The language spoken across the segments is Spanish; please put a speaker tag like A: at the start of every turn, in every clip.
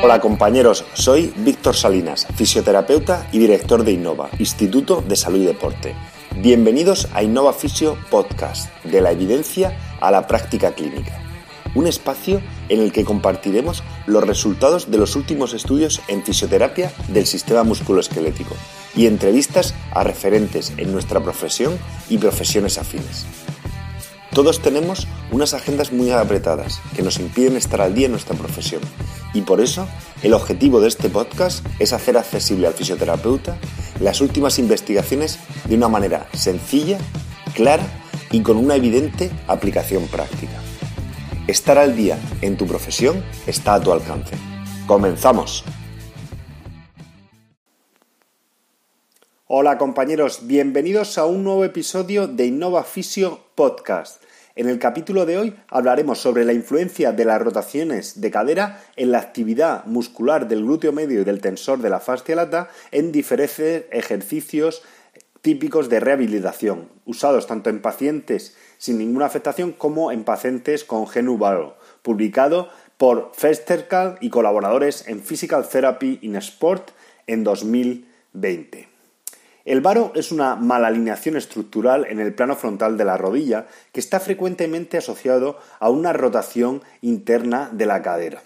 A: Hola compañeros, soy Víctor Salinas, fisioterapeuta y director de Innova, Instituto de Salud y Deporte. Bienvenidos a Innova Fisio Podcast, de la evidencia a la práctica clínica. Un espacio en el que compartiremos los resultados de los últimos estudios en fisioterapia del sistema musculoesquelético y entrevistas a referentes en nuestra profesión y profesiones afines. Todos tenemos unas agendas muy apretadas que nos impiden estar al día en nuestra profesión y por eso el objetivo de este podcast es hacer accesible al fisioterapeuta las últimas investigaciones de una manera sencilla, clara y con una evidente aplicación práctica. Estar al día en tu profesión está a tu alcance. ¡Comenzamos! Hola compañeros, bienvenidos a un nuevo episodio de Innova Fisio Podcast. En el capítulo de hoy hablaremos sobre la influencia de las rotaciones de cadera en la actividad muscular del glúteo medio y del tensor de la fascia lata en diferentes ejercicios típicos de rehabilitación, usados tanto en pacientes sin ninguna afectación como en pacientes con genubaro, publicado por Festerkal y colaboradores en Physical Therapy in Sport en 2020. El varo es una malalineación estructural en el plano frontal de la rodilla que está frecuentemente asociado a una rotación interna de la cadera.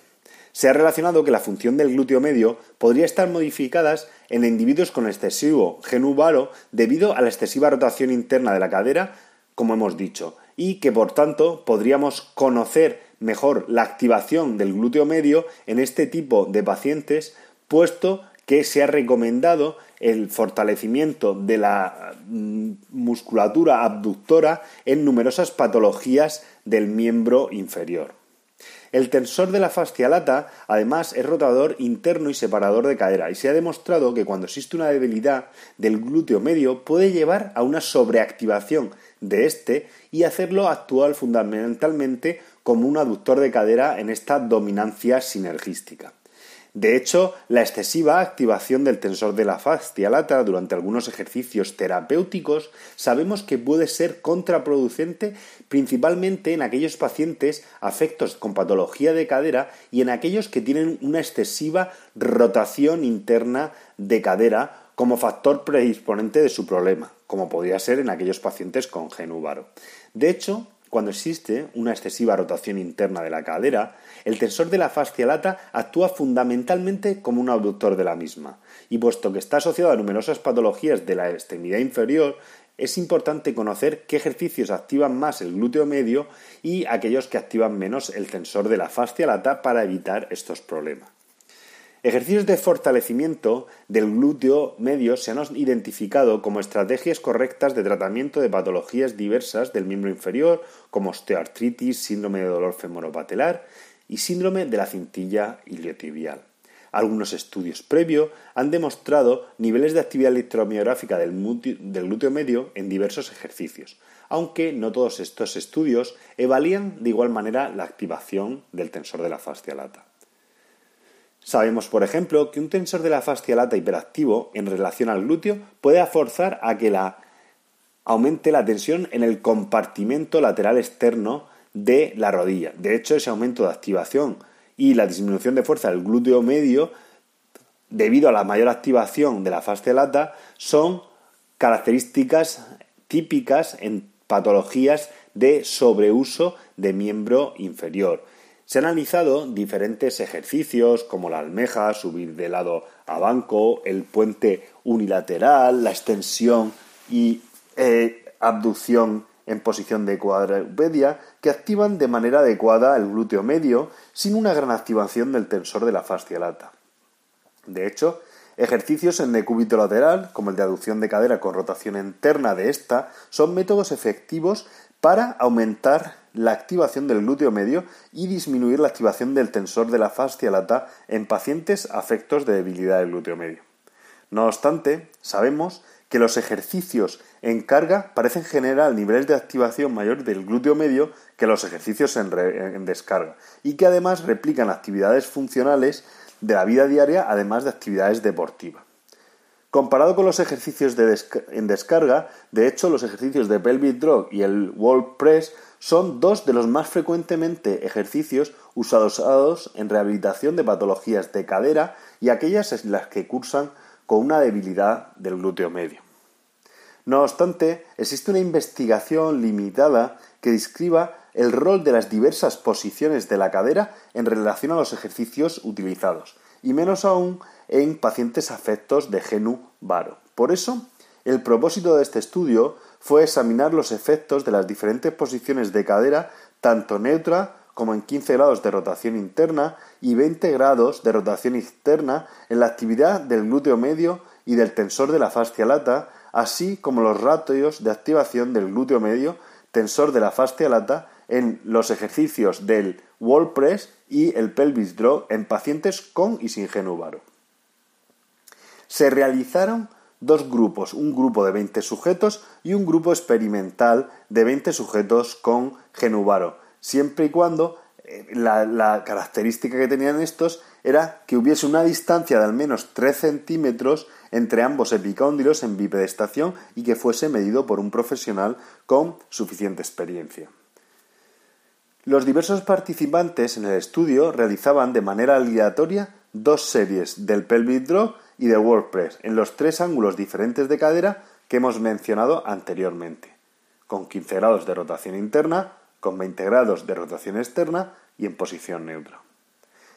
A: Se ha relacionado que la función del glúteo medio podría estar modificada en individuos con excesivo genu varo debido a la excesiva rotación interna de la cadera, como hemos dicho, y que por tanto podríamos conocer mejor la activación del glúteo medio en este tipo de pacientes, puesto que se ha recomendado el fortalecimiento de la mm, musculatura abductora en numerosas patologías del miembro inferior. El tensor de la fascia lata, además, es rotador interno y separador de cadera, y se ha demostrado que cuando existe una debilidad del glúteo medio puede llevar a una sobreactivación de este y hacerlo actuar fundamentalmente como un aductor de cadera en esta dominancia sinergística. De hecho, la excesiva activación del tensor de la fascia lata durante algunos ejercicios terapéuticos sabemos que puede ser contraproducente principalmente en aquellos pacientes afectos con patología de cadera y en aquellos que tienen una excesiva rotación interna de cadera como factor predisponente de su problema, como podría ser en aquellos pacientes con genúbaro. De hecho, cuando existe una excesiva rotación interna de la cadera, el tensor de la fascia lata actúa fundamentalmente como un abductor de la misma, y puesto que está asociado a numerosas patologías de la extremidad inferior, es importante conocer qué ejercicios activan más el glúteo medio y aquellos que activan menos el tensor de la fascia lata para evitar estos problemas. Ejercicios de fortalecimiento del glúteo medio se han identificado como estrategias correctas de tratamiento de patologías diversas del miembro inferior, como osteoartritis, síndrome de dolor femoropatelar y síndrome de la cintilla iliotibial. Algunos estudios previos han demostrado niveles de actividad electromiográfica del, glúteo medio en diversos ejercicios, aunque no todos estos estudios evalían de igual manera la activación del tensor de la fascia lata. Sabemos, por ejemplo, que un tensor de la fascia lata hiperactivo en relación al glúteo puede forzar a que la aumente la tensión en el compartimento lateral externo de la rodilla. De hecho, ese aumento de activación y la disminución de fuerza del glúteo medio, debido a la mayor activación de la fascia lata, son características típicas en patologías de sobreuso de miembro inferior. Se han analizado diferentes ejercicios como la almeja, subir de lado a banco, el puente unilateral, la extensión y eh, abducción en posición de cuadrupedia que activan de manera adecuada el glúteo medio sin una gran activación del tensor de la fascia lata. De hecho, ejercicios en decúbito lateral, como el de aducción de cadera con rotación interna de esta, son métodos efectivos para aumentar la activación del glúteo medio y disminuir la activación del tensor de la fascia lata en pacientes afectos de debilidad del glúteo medio. No obstante, sabemos que los ejercicios en carga parecen generar niveles de activación mayor del glúteo medio que los ejercicios en, en, descarga y que además replican actividades funcionales de la vida diaria además de actividades deportivas. Comparado con los ejercicios en descarga, de hecho los ejercicios de pelvic drop y el wall press son dos de los más frecuentemente ejercicios usados en rehabilitación de patologías de cadera y aquellas en las que cursan con una debilidad del glúteo medio. No obstante, existe una investigación limitada que describa el rol de las diversas posiciones de la cadera en relación a los ejercicios utilizados, y menos aún en pacientes afectos de genu varo. Por eso, el propósito de este estudio fue examinar los efectos de las diferentes posiciones de cadera, tanto neutra como en 15 grados de rotación interna y 20 grados de rotación externa en la actividad del glúteo medio y del tensor de la fascia lata, así como los ratios de activación del glúteo medio, tensor de la fascia lata en los ejercicios del wall press y el pelvis draw en pacientes con y sin genuvaro. Se realizaron dos grupos, un grupo de 20 sujetos y un grupo experimental de 20 sujetos con genuvaro, siempre y cuando eh, la, característica que tenían estos era que hubiese una distancia de al menos 3 centímetros entre ambos epicóndilos en bipedestación y que fuese medido por un profesional con suficiente experiencia. Los diversos participantes en el estudio realizaban de manera aleatoria dos series del pelvic drop y del WordPress en los tres ángulos diferentes de cadera que hemos mencionado anteriormente, con 15 grados de rotación interna, con 20 grados de rotación externa y en posición neutra.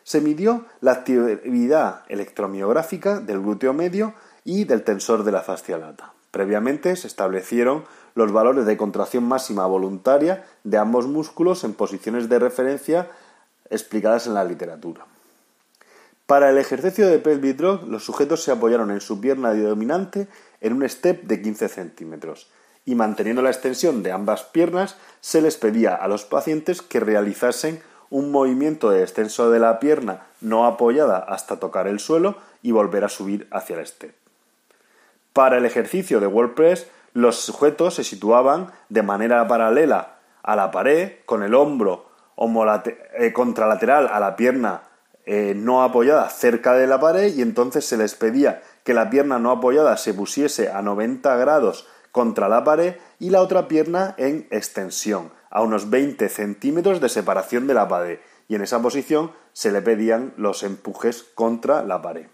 A: Se midió la actividad electromiográfica del glúteo medio y del tensor de la fascia lata. Previamente se establecieron los valores de contracción máxima voluntaria de ambos músculos en posiciones de referencia explicadas en la literatura. Para el ejercicio de pelvic drop, los sujetos se apoyaron en su pierna dominante en un step de 15 centímetros y manteniendo la extensión de ambas piernas se les pedía a los pacientes que realizasen un movimiento de descenso de la pierna no apoyada hasta tocar el suelo y volver a subir hacia el step. Para el ejercicio de wall press, los sujetos se situaban de manera paralela a la pared, con el hombro eh, contralateral a la pierna eh, no apoyada cerca de la pared y entonces se les pedía que la pierna no apoyada se pusiese a 90 grados contra la pared y la otra pierna en extensión, a unos 20 centímetros de separación de la pared, y en esa posición se le pedían los empujes contra la pared.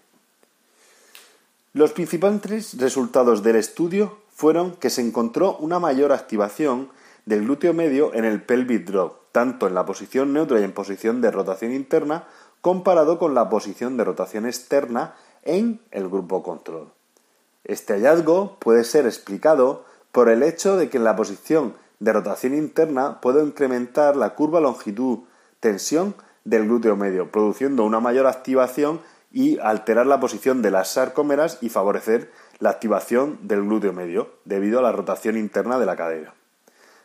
A: Los principales resultados del estudio fueron que se encontró una mayor activación del glúteo medio en el pelvic drop, tanto en la posición neutra y en posición de rotación interna, comparado con la posición de rotación externa en el grupo control. Este hallazgo puede ser explicado por el hecho de que en la posición de rotación interna puedo incrementar la curva longitud-tensión del glúteo medio, produciendo una mayor activación y alterar la posición de las sarcómeras y favorecer la activación del glúteo medio, debido a la rotación interna de la cadera.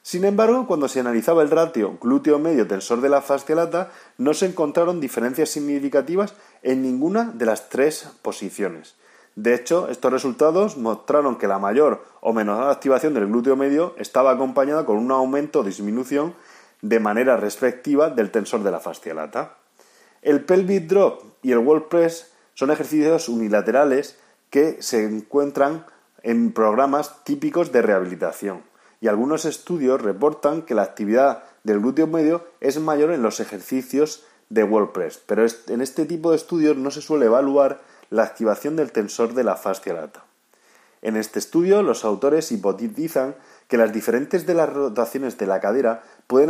A: Sin embargo, cuando se analizaba el ratio glúteo medio tensor de la fascia lata, no se encontraron diferencias significativas en ninguna de las tres posiciones. De hecho, estos resultados mostraron que la mayor o menor activación del glúteo medio estaba acompañada con un aumento o disminución de manera respectiva del tensor de la fascia lata. El pelvic drop y el wall press son ejercicios unilaterales que se encuentran en programas típicos de rehabilitación y algunos estudios reportan que la actividad del glúteo medio es mayor en los ejercicios de wall press, pero en este tipo de estudios no se suele evaluar la activación del tensor de la fascia lata. En este estudio, los autores hipotetizan que las diferentes de las rotaciones de la cadera pueden,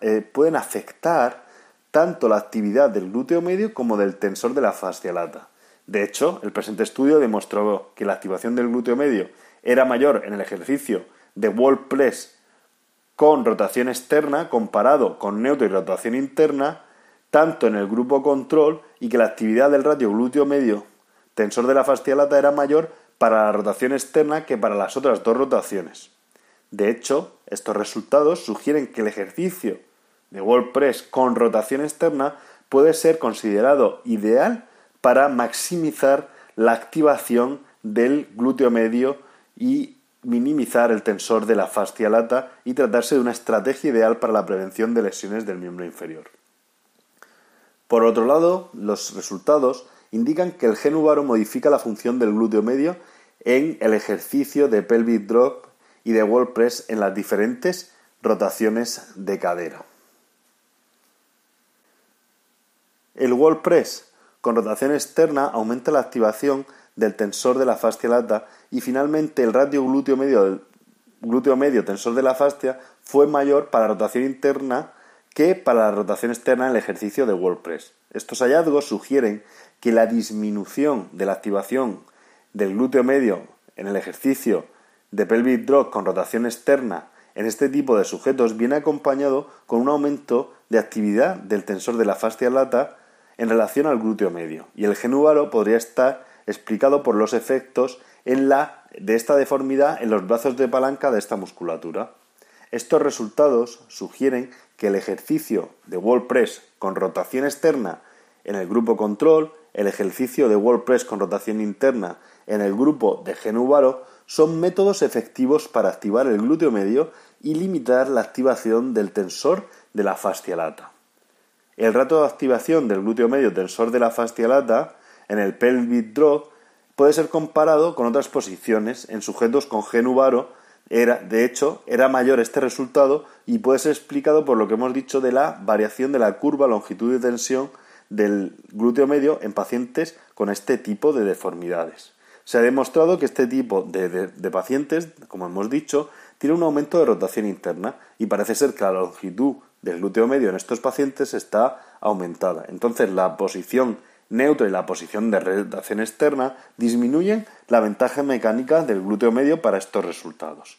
A: eh, pueden afectar tanto la actividad del glúteo medio como del tensor de la fascia lata. De hecho, el presente estudio demostró que la activación del glúteo medio era mayor en el ejercicio de wall press con rotación externa comparado con neutro y rotación interna, tanto en el grupo control y que la actividad del ratio glúteo medio tensor de la fascia lata era mayor para la rotación externa que para las otras dos rotaciones. De hecho, estos resultados sugieren que el ejercicio de wall press con rotación externa puede ser considerado ideal para maximizar la activación del glúteo medio y minimizar el tensor de la fascia lata y tratarse de una estrategia ideal para la prevención de lesiones del miembro inferior. Por otro lado, los resultados indican que el genúbaro modifica la función del glúteo medio en el ejercicio de pelvic drop y de wall press en las diferentes rotaciones de cadera. El wall press con rotación externa aumenta la activación del tensor de la fascia lata y finalmente el ratio glúteo medio, glúteo medio tensor de la fascia fue mayor para la rotación interna que para la rotación externa en el ejercicio de wall press. Estos hallazgos sugieren que la disminución de la activación del glúteo medio en el ejercicio de pelvic drop con rotación externa en este tipo de sujetos viene acompañado con un aumento de actividad del tensor de la fascia lata en relación al glúteo medio y el genúbaro podría estar explicado por los efectos en la, de esta deformidad en los brazos de palanca de esta musculatura. Estos resultados sugieren que el ejercicio de wall press con rotación externa en el grupo control, el ejercicio de wall press con rotación interna en el grupo de genúbaro son métodos efectivos para activar el glúteo medio y limitar la activación del tensor de la fascia lata. El rato de activación del glúteo medio tensor de la fascia lata en el pelvic drop puede ser comparado con otras posiciones en sujetos con genúbaro. Era, de hecho, era mayor este resultado y puede ser explicado por lo que hemos dicho de la variación de la curva longitud de tensión del glúteo medio en pacientes con este tipo de deformidades. Se ha demostrado que este tipo de, pacientes, como hemos dicho, tiene un aumento de rotación interna y parece ser que la longitud del glúteo medio en estos pacientes está aumentada. Entonces la posición neutra y la posición de rotación externa disminuyen la ventaja mecánica del glúteo medio para estos resultados.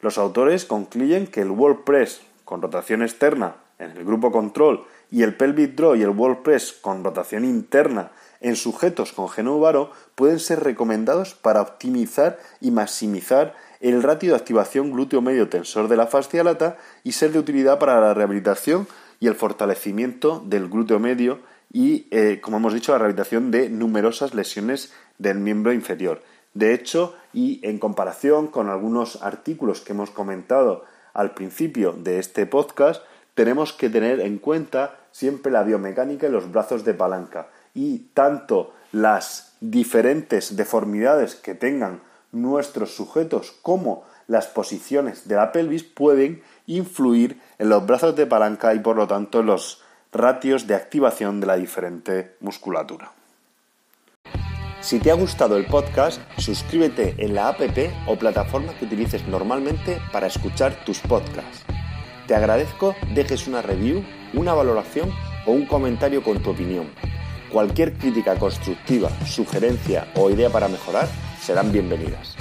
A: Los autores concluyen que el wall press con rotación externa en el grupo control y el pelvic draw y el wall press con rotación interna en sujetos con genúbaro pueden ser recomendados para optimizar y maximizar el ratio de activación glúteo medio tensor de la fascia lata y ser de utilidad para la rehabilitación y el fortalecimiento del glúteo medio y, eh, como hemos dicho, la rehabilitación de numerosas lesiones del miembro inferior. De hecho, y en comparación con algunos artículos que hemos comentado al principio de este podcast, tenemos que tener en cuenta siempre la biomecánica y los brazos de palanca y tanto las diferentes deformidades que tengan nuestros sujetos como las posiciones de la pelvis pueden influir en los brazos de palanca y por lo tanto en los ratios de activación de la diferente musculatura. Si te ha gustado el podcast, suscríbete en la app o plataforma que utilices normalmente para escuchar tus podcasts. Te agradezco dejes una review, una valoración o un comentario con tu opinión. Cualquier crítica constructiva, sugerencia o idea para mejorar serán bienvenidas.